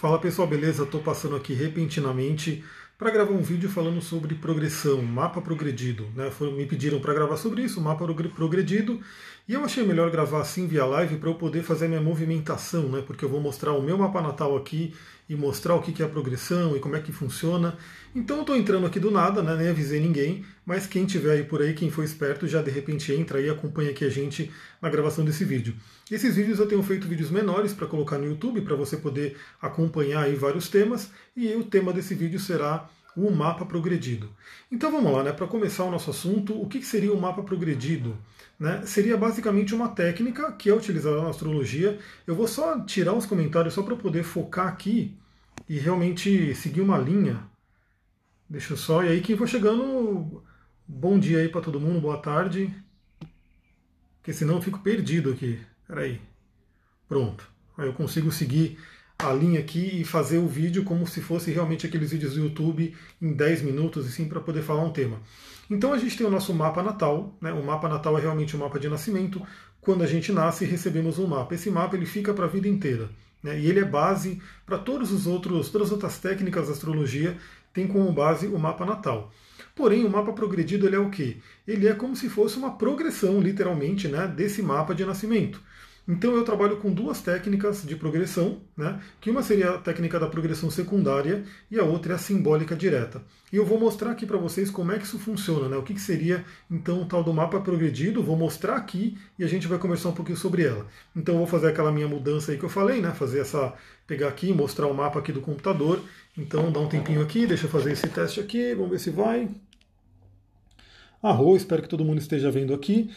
Fala pessoal, beleza? Estou passando aqui repentinamente para gravar um vídeo falando sobre progressão, mapa progredido. Né? Me pediram para gravar sobre isso, mapa progredido, e eu achei melhor gravar assim via live para eu poder fazer minha movimentação, né? porque eu vou mostrar o meu mapa natal aqui e mostrar o que é a progressão e como é que funciona. Então eu estou entrando aqui do nada, né? nem avisei ninguém, mas quem tiver aí por aí, quem for esperto, já de repente entra e acompanha aqui a gente na gravação desse vídeo. Esses vídeos eu tenho feito vídeos menores para colocar no YouTube, para você poder acompanhar aí vários temas, e o tema desse vídeo será o mapa progredido. Então vamos lá, né? Para começar o nosso assunto, o que seria o mapa progredido? Né? Seria basicamente uma técnica que é utilizada na astrologia. Eu vou só tirar os comentários só para poder focar aqui e realmente seguir uma linha. Deixa eu só. E aí, quem for chegando, bom dia aí para todo mundo, boa tarde. Porque senão eu fico perdido aqui. Peraí. Pronto. Aí eu consigo seguir a linha aqui e fazer o vídeo como se fosse realmente aqueles vídeos do YouTube em 10 minutos, assim, para poder falar um tema. Então a gente tem o nosso mapa natal, né? O mapa natal é realmente um mapa de nascimento. Quando a gente nasce, recebemos um mapa. Esse mapa ele fica para a vida inteira. Né? E ele é base para todos os outros, todas as outras técnicas da astrologia, tem como base o mapa natal. Porém, o mapa progredido ele é o quê? Ele é como se fosse uma progressão, literalmente, né, desse mapa de nascimento. Então eu trabalho com duas técnicas de progressão, né? que uma seria a técnica da progressão secundária e a outra é a simbólica direta. E eu vou mostrar aqui para vocês como é que isso funciona, né? o que, que seria então o tal do mapa progredido, vou mostrar aqui e a gente vai conversar um pouquinho sobre ela. Então eu vou fazer aquela minha mudança aí que eu falei, né? fazer essa, pegar aqui, mostrar o mapa aqui do computador. Então dá um tempinho aqui, deixa eu fazer esse teste aqui, vamos ver se vai. Arroz, espero que todo mundo esteja vendo aqui.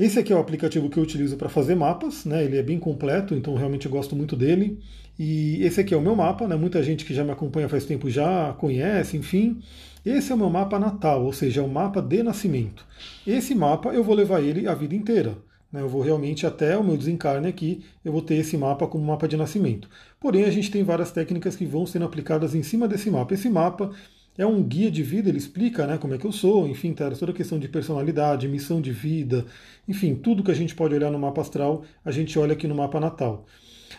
Esse aqui é o aplicativo que eu utilizo para fazer mapas, né? Ele é bem completo, então realmente gosto muito dele. E esse aqui é o meu mapa, né? Muita gente que já me acompanha faz tempo já conhece, enfim. Esse é o meu mapa natal, ou seja, é o mapa de nascimento. Esse mapa eu vou levar ele a vida inteira. Né? Eu vou realmente até o meu desencarne aqui, eu vou ter esse mapa como mapa de nascimento. Porém, a gente tem várias técnicas que vão sendo aplicadas em cima desse mapa. Esse mapa é um guia de vida, ele explica né, como é que eu sou, enfim, tá, toda a questão de personalidade, missão de vida, enfim, tudo que a gente pode olhar no mapa astral, a gente olha aqui no mapa natal.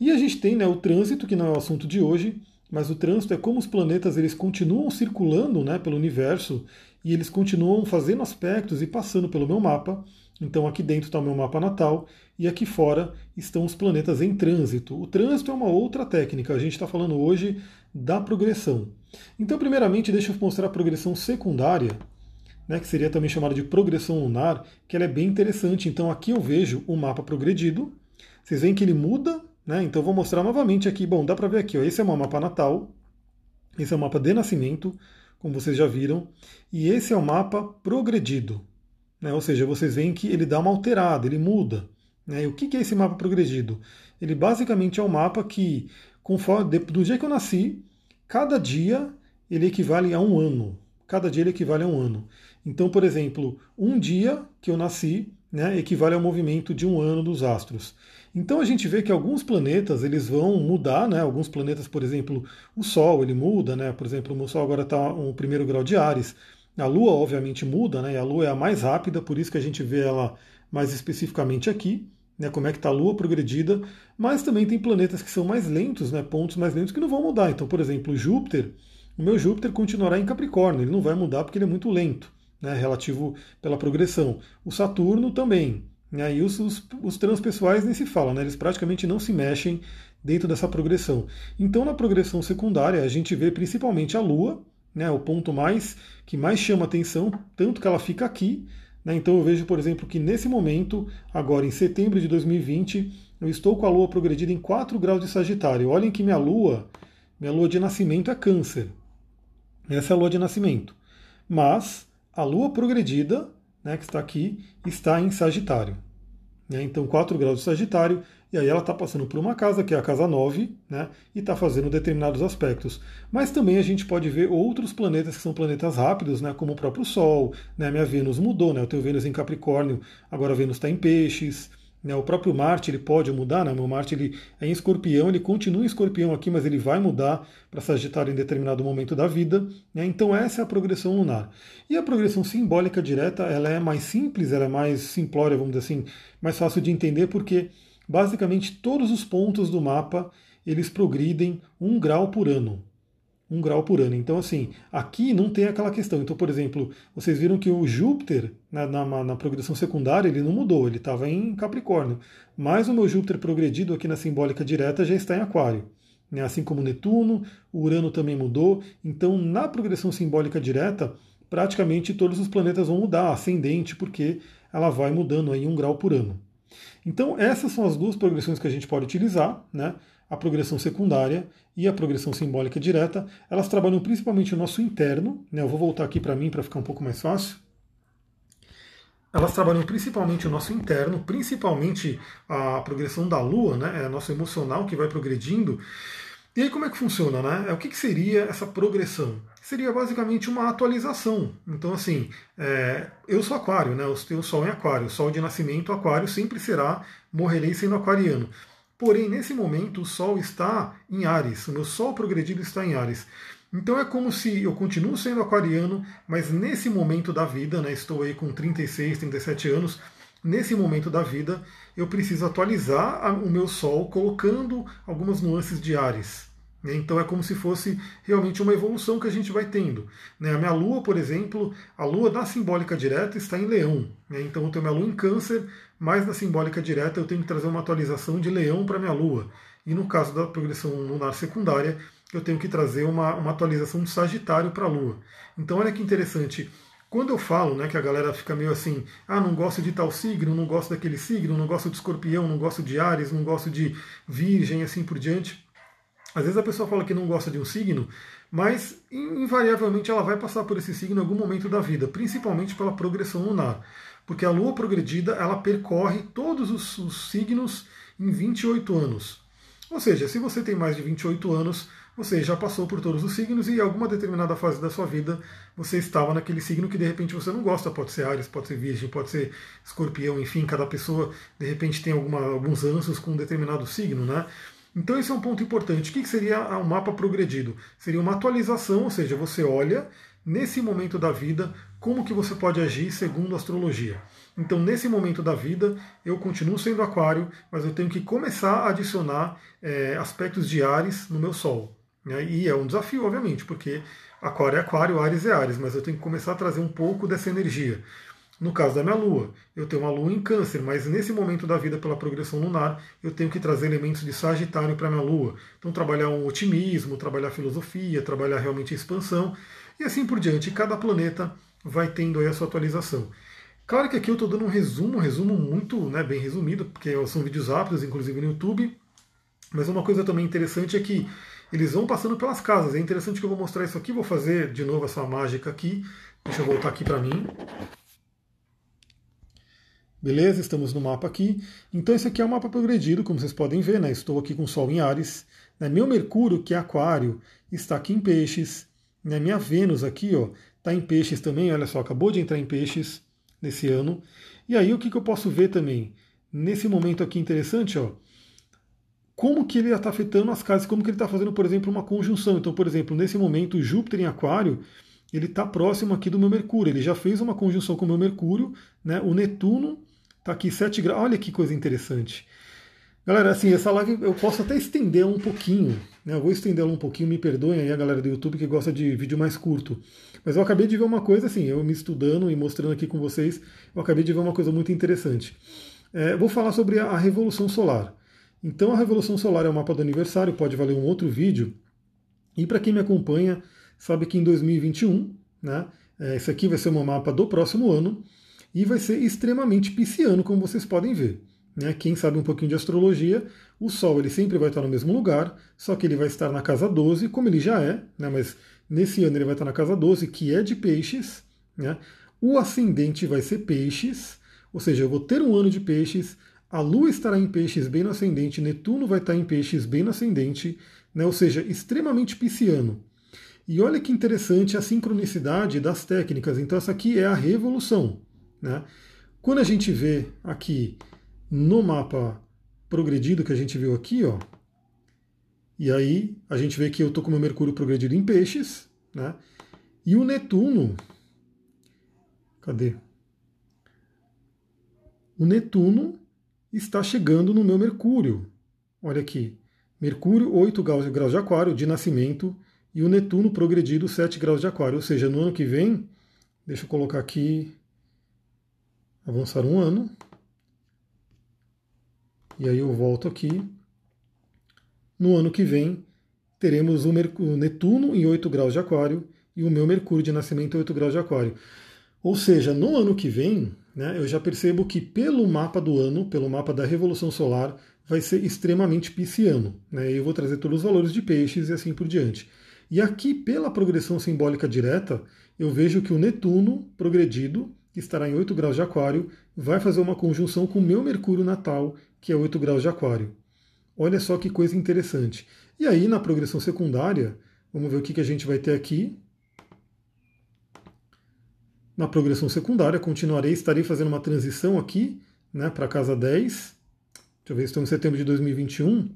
E a gente tem né, o trânsito, que não é o assunto de hoje, mas o trânsito é como os planetas eles continuam circulando né, pelo universo e eles continuam fazendo aspectos e passando pelo meu mapa. Então aqui dentro está o meu mapa natal e aqui fora estão os planetas em trânsito. O trânsito é uma outra técnica, a gente está falando hoje da progressão. Então, primeiramente, deixa eu mostrar a progressão secundária, né, que seria também chamada de progressão lunar, que ela é bem interessante. Então, aqui eu vejo o mapa progredido. Vocês veem que ele muda, né? Então, vou mostrar novamente aqui. Bom, dá para ver aqui, ó, esse é o mapa natal, esse é o mapa de nascimento, como vocês já viram, e esse é o mapa progredido. Né? Ou seja, vocês veem que ele dá uma alterada, ele muda. Né? E o que é esse mapa progredido? Ele basicamente é um mapa que, conforme, do dia que eu nasci, Cada dia ele equivale a um ano. Cada dia ele equivale a um ano. Então, por exemplo, um dia que eu nasci né, equivale ao movimento de um ano dos astros. Então a gente vê que alguns planetas eles vão mudar, né? Alguns planetas, por exemplo, o Sol ele muda, né? Por exemplo, o Sol agora está no primeiro grau de Ares. A Lua obviamente muda, né? A Lua é a mais rápida, por isso que a gente vê ela mais especificamente aqui né, como é que está a Lua progredida, mas também tem planetas que são mais lentos, né, pontos mais lentos que não vão mudar. Então, por exemplo, Júpiter, o meu Júpiter continuará em Capricórnio, ele não vai mudar porque ele é muito lento, né, relativo pela progressão. O Saturno também. Né, e os, os, os transpessoais nem se fala, né, eles praticamente não se mexem dentro dessa progressão. Então, na progressão secundária, a gente vê principalmente a Lua, né, o ponto mais que mais chama atenção, tanto que ela fica aqui, né? Então eu vejo, por exemplo, que nesse momento, agora em setembro de 2020, eu estou com a Lua progredida em 4 graus de Sagitário. Olhem que minha Lua, minha Lua de nascimento é Câncer. Essa é a Lua de nascimento. Mas a Lua progredida, né, que está aqui, está em Sagitário. Né? Então 4 graus de Sagitário e aí ela está passando por uma casa, que é a casa 9, né, e está fazendo determinados aspectos. Mas também a gente pode ver outros planetas que são planetas rápidos, né, como o próprio Sol. Né, minha Vênus mudou, né, eu tenho Vênus em Capricórnio, agora Vênus está em Peixes. Né, o próprio Marte ele pode mudar, né, meu Marte ele é em escorpião, ele continua em escorpião aqui, mas ele vai mudar para Sagitário em determinado momento da vida. Né, então essa é a progressão lunar. E a progressão simbólica direta ela é mais simples, ela é mais simplória, vamos dizer assim, mais fácil de entender, porque basicamente todos os pontos do mapa eles progridem um grau por ano. Um grau por ano. Então, assim, aqui não tem aquela questão. Então, por exemplo, vocês viram que o Júpiter, na, na, na progressão secundária, ele não mudou, ele estava em Capricórnio. Mas o meu Júpiter progredido aqui na simbólica direta já está em Aquário. Né? Assim como Netuno, o Urano também mudou. Então, na progressão simbólica direta, praticamente todos os planetas vão mudar, ascendente, porque ela vai mudando aí um grau por ano. Então, essas são as duas progressões que a gente pode utilizar, né? A progressão secundária e a progressão simbólica direta. Elas trabalham principalmente o nosso interno, né? eu vou voltar aqui para mim para ficar um pouco mais fácil. Elas trabalham principalmente o nosso interno, principalmente a progressão da Lua, né? é nosso emocional que vai progredindo. E aí como é que funciona? Né? É, o que, que seria essa progressão? seria basicamente uma atualização. Então, assim, é, eu sou aquário, né? Eu tenho sol em aquário, sol de nascimento, aquário sempre será, morrerei sendo aquariano. Porém, nesse momento, o sol está em Ares, o meu sol progredido está em Ares. Então é como se eu continuo sendo aquariano, mas nesse momento da vida, né, estou aí com 36, 37 anos, nesse momento da vida eu preciso atualizar o meu sol colocando algumas nuances de Ares. Né? Então é como se fosse realmente uma evolução que a gente vai tendo. Né? A minha lua, por exemplo, a lua da simbólica direta está em leão. Né? Então eu tenho minha lua em câncer, mas na simbólica direta eu tenho que trazer uma atualização de leão para minha lua. E no caso da progressão lunar secundária, eu tenho que trazer uma, uma atualização de Sagitário para a lua. Então olha que interessante. Quando eu falo, né, que a galera fica meio assim, ah, não gosto de tal signo, não gosto daquele signo, não gosto de escorpião, não gosto de Ares, não gosto de virgem, assim por diante. Às vezes a pessoa fala que não gosta de um signo, mas invariavelmente ela vai passar por esse signo em algum momento da vida, principalmente pela progressão lunar. Porque a lua progredida ela percorre todos os, os signos em 28 anos. Ou seja, se você tem mais de 28 anos, você já passou por todos os signos e em alguma determinada fase da sua vida você estava naquele signo que de repente você não gosta. Pode ser Ares, pode ser Virgem, pode ser Escorpião, enfim, cada pessoa de repente tem alguma, alguns ansos com um determinado signo, né? Então esse é um ponto importante. O que seria um mapa progredido? Seria uma atualização, ou seja, você olha nesse momento da vida como que você pode agir segundo a astrologia. Então nesse momento da vida eu continuo sendo aquário, mas eu tenho que começar a adicionar é, aspectos de Ares no meu Sol. Né? E é um desafio, obviamente, porque aquário é aquário, Ares é Ares, mas eu tenho que começar a trazer um pouco dessa energia. No caso da minha lua, eu tenho uma lua em câncer, mas nesse momento da vida, pela progressão lunar, eu tenho que trazer elementos de Sagitário para minha lua. Então, trabalhar um otimismo, trabalhar filosofia, trabalhar realmente a expansão, e assim por diante. Cada planeta vai tendo aí a sua atualização. Claro que aqui eu estou dando um resumo, um resumo muito né, bem resumido, porque são vídeos rápidos, inclusive no YouTube. Mas uma coisa também interessante é que eles vão passando pelas casas. É interessante que eu vou mostrar isso aqui, vou fazer de novo essa mágica aqui. Deixa eu voltar aqui para mim. Beleza? Estamos no mapa aqui. Então esse aqui é o mapa progredido, como vocês podem ver, né? Estou aqui com o Sol em Ares. Né? Meu Mercúrio, que é Aquário, está aqui em Peixes. Né? Minha Vênus aqui, ó, está em Peixes também. Olha só, acabou de entrar em Peixes nesse ano. E aí o que, que eu posso ver também? Nesse momento aqui interessante, ó, como que ele está afetando as casas, como que ele está fazendo, por exemplo, uma conjunção. Então, por exemplo, nesse momento, Júpiter em Aquário, ele está próximo aqui do meu Mercúrio. Ele já fez uma conjunção com o meu Mercúrio, né? O Netuno Está aqui 7 graus. Olha que coisa interessante. Galera, assim, essa live eu posso até estender um pouquinho. Né? Eu vou estender ela um pouquinho, me perdoem aí a galera do YouTube que gosta de vídeo mais curto. Mas eu acabei de ver uma coisa, assim, eu me estudando e mostrando aqui com vocês, eu acabei de ver uma coisa muito interessante. É, vou falar sobre a Revolução Solar. Então, a Revolução Solar é o mapa do aniversário, pode valer um outro vídeo. E para quem me acompanha, sabe que em 2021, né, é, esse aqui vai ser um mapa do próximo ano e vai ser extremamente pisciano, como vocês podem ver. Né? Quem sabe um pouquinho de astrologia, o Sol ele sempre vai estar no mesmo lugar, só que ele vai estar na casa 12, como ele já é, né? mas nesse ano ele vai estar na casa 12, que é de peixes. Né? O ascendente vai ser peixes, ou seja, eu vou ter um ano de peixes, a Lua estará em peixes bem no ascendente, Netuno vai estar em peixes bem no ascendente, né? ou seja, extremamente pisciano. E olha que interessante a sincronicidade das técnicas. Então, essa aqui é a revolução. Né? Quando a gente vê aqui no mapa progredido que a gente viu aqui, ó, e aí a gente vê que eu estou com o meu Mercúrio progredido em peixes, né? E o Netuno, cadê? O Netuno está chegando no meu Mercúrio. Olha aqui. Mercúrio, 8 graus de aquário de nascimento, e o Netuno progredido, 7 graus de aquário. Ou seja, no ano que vem, deixa eu colocar aqui, avançar um ano. E aí eu volto aqui. No ano que vem, teremos o, Netuno em 8 graus de aquário e o meu Mercúrio de nascimento em 8 graus de aquário. Ou seja, no ano que vem, né, eu já percebo que pelo mapa do ano, pelo mapa da Revolução Solar, vai ser extremamente pisciano. Né, eu vou trazer todos os valores de peixes e assim por diante. E aqui, pela progressão simbólica direta, eu vejo que o Netuno progredido, que estará em 8 graus de aquário, vai fazer uma conjunção com o meu Mercúrio natal, que é 8 graus de aquário. Olha só que coisa interessante. E aí, na progressão secundária, vamos ver o que, que a gente vai ter aqui. Na progressão secundária, continuarei, estarei fazendo uma transição aqui né, para a casa 10. Deixa eu ver, estamos em setembro de 2021.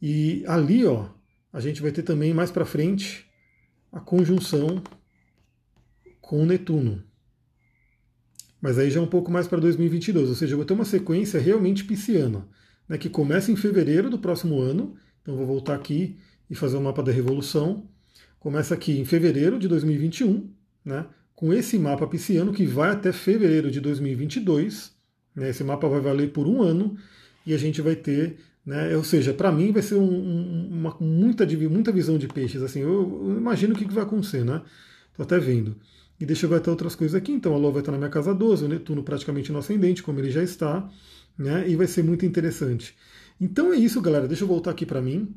E ali, ó, a gente vai ter também mais para frente a conjunção com Netuno. Mas aí já é um pouco mais para 2022, ou seja, eu vou ter uma sequência realmente pisciana, né, que começa em fevereiro do próximo ano. Então vou voltar aqui e fazer o mapa da revolução. Começa aqui em fevereiro de 2021, né, com esse mapa pisciano que vai até fevereiro de 2022. Né, esse mapa vai valer por um ano e a gente vai ter né? Ou seja, para mim vai ser um, uma, muita, muita visão de peixes. Assim, eu, eu imagino o que, que vai acontecer, né? Estou até vendo. E deixa eu ver até outras coisas aqui. Então a Lua vai estar na minha casa 12, o Netuno praticamente no ascendente, como ele já está, né? E vai ser muito interessante. Então é isso, galera. Deixa eu voltar aqui para mim.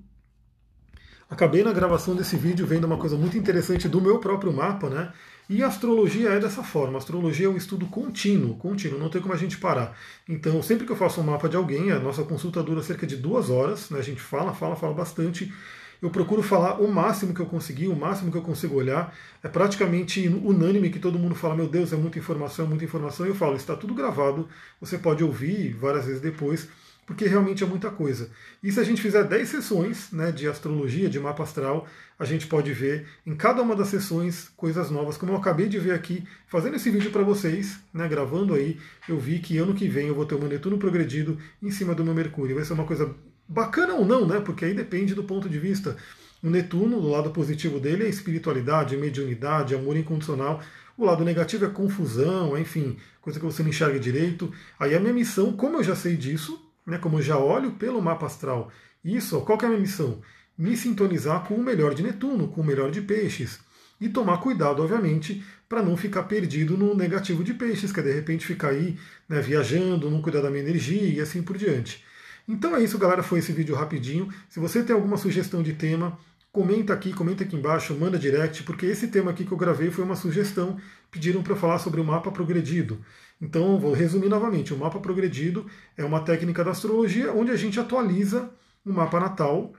Acabei na gravação desse vídeo vendo uma coisa muito interessante do meu próprio mapa, né? E a astrologia é dessa forma. A astrologia é um estudo contínuo, contínuo, não tem como a gente parar. Então, sempre que eu faço um mapa de alguém, a nossa consulta dura cerca de duas horas, né? a gente fala, fala, fala bastante. Eu procuro falar o máximo que eu conseguir, o máximo que eu consigo olhar. É praticamente unânime que todo mundo fala: Meu Deus, é muita informação, é muita informação. E eu falo: Está tudo gravado, você pode ouvir várias vezes depois porque realmente é muita coisa. E se a gente fizer 10 sessões né, de astrologia, de mapa astral, a gente pode ver em cada uma das sessões coisas novas. Como eu acabei de ver aqui, fazendo esse vídeo para vocês, né, gravando aí, eu vi que ano que vem eu vou ter o meu Netuno progredido em cima do meu Mercúrio. Vai ser uma coisa bacana ou não, né? Porque aí depende do ponto de vista. O Netuno, do lado positivo dele, é espiritualidade, mediunidade, amor incondicional. O lado negativo é confusão, enfim, coisa que você não enxerga direito. Aí a minha missão, como eu já sei disso, né, como eu já olho pelo mapa astral, isso, qual que é a minha missão? Me sintonizar com o melhor de Netuno, com o melhor de peixes. E tomar cuidado, obviamente, para não ficar perdido no negativo de peixes, que é de repente ficar aí né, viajando, não cuidar da minha energia e assim por diante. Então é isso, galera. Foi esse vídeo rapidinho. Se você tem alguma sugestão de tema, comenta aqui, comenta aqui embaixo, manda direct, porque esse tema aqui que eu gravei foi uma sugestão. Pediram para falar sobre o mapa progredido. Então, vou resumir novamente: o mapa progredido é uma técnica da astrologia onde a gente atualiza o mapa natal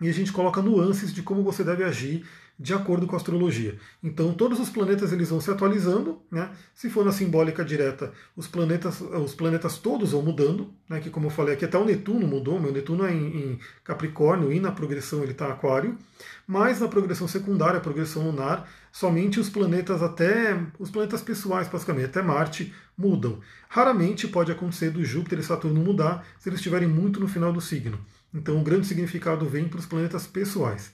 e a gente coloca nuances de como você deve agir de acordo com a astrologia. Então todos os planetas eles vão se atualizando, né? Se for na simbólica direta, os planetas, os planetas todos vão mudando, né? Que como eu falei aqui até o Netuno mudou, meu Netuno é em, em Capricórnio e na progressão ele está Aquário, mas na progressão secundária, progressão lunar, somente os planetas até os planetas pessoais, basicamente até Marte mudam. Raramente pode acontecer do Júpiter e Saturno mudar se eles estiverem muito no final do signo. Então o grande significado vem para os planetas pessoais.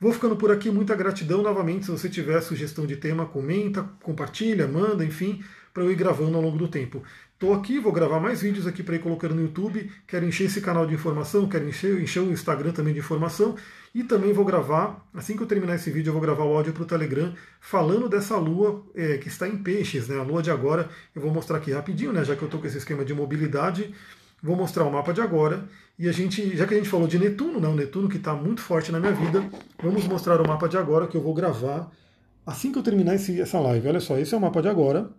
Vou ficando por aqui, muita gratidão novamente. Se você tiver sugestão de tema, comenta, compartilha, manda, enfim, para eu ir gravando ao longo do tempo. Estou aqui, vou gravar mais vídeos aqui para ir colocando no YouTube. Quero encher esse canal de informação, quero encher, encher o Instagram também de informação. E também vou gravar, assim que eu terminar esse vídeo, eu vou gravar o áudio para o Telegram falando dessa lua é, que está em peixes, né? A lua de agora. Eu vou mostrar aqui rapidinho, né? Já que eu estou com esse esquema de mobilidade. Vou mostrar o mapa de agora. E a gente, já que a gente falou de Netuno, né, o Netuno que está muito forte na minha vida, vamos mostrar o mapa de agora que eu vou gravar assim que eu terminar esse, essa live. Olha só, esse é o mapa de agora.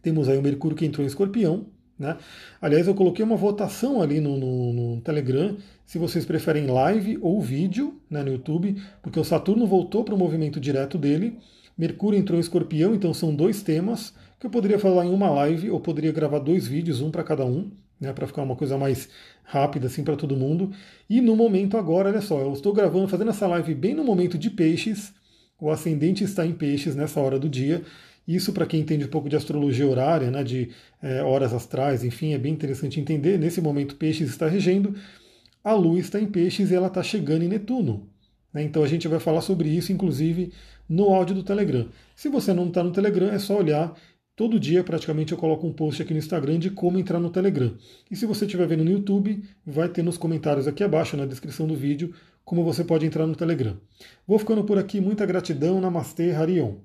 Temos aí o Mercúrio que entrou em escorpião. Né? Aliás, eu coloquei uma votação ali no, no, no Telegram, se vocês preferem live ou vídeo né, no YouTube, porque o Saturno voltou para o movimento direto dele. Mercúrio entrou em escorpião, então são dois temas que eu poderia falar em uma live ou poderia gravar dois vídeos, um para cada um né, para ficar uma coisa mais rápida assim para todo mundo. E no momento agora, olha só, eu estou gravando, fazendo essa live bem no momento de peixes. O ascendente está em peixes nessa hora do dia. Isso para quem entende um pouco de astrologia horária, né, de é, horas astrais, enfim, é bem interessante entender. Nesse momento, peixes está regendo. a Lua está em Peixes e ela está chegando em Netuno. Né? Então a gente vai falar sobre isso, inclusive, no áudio do Telegram. Se você não está no Telegram, é só olhar. Todo dia, praticamente, eu coloco um post aqui no Instagram de como entrar no Telegram. E se você estiver vendo no YouTube, vai ter nos comentários aqui abaixo, na descrição do vídeo, como você pode entrar no Telegram. Vou ficando por aqui. Muita gratidão. Namastê, Harion.